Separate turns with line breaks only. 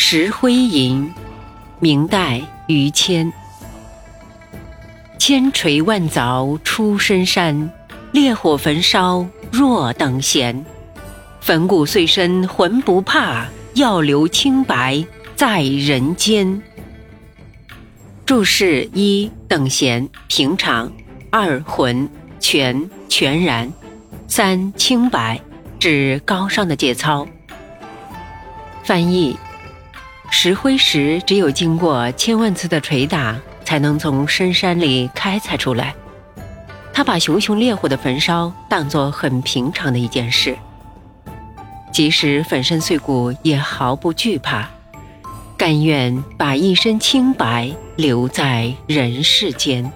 石灰吟，明代于谦。千锤万凿出深山，烈火焚烧若等闲。粉骨碎身浑不怕，要留清白在人间。注释一：等闲，平常；二：浑，全，全然；三：清白，指高尚的节操。翻译。石灰石只有经过千万次的捶打，才能从深山里开采出来。他把熊熊烈火的焚烧当作很平常的一件事，即使粉身碎骨也毫不惧怕，甘愿把一身清白留在人世间。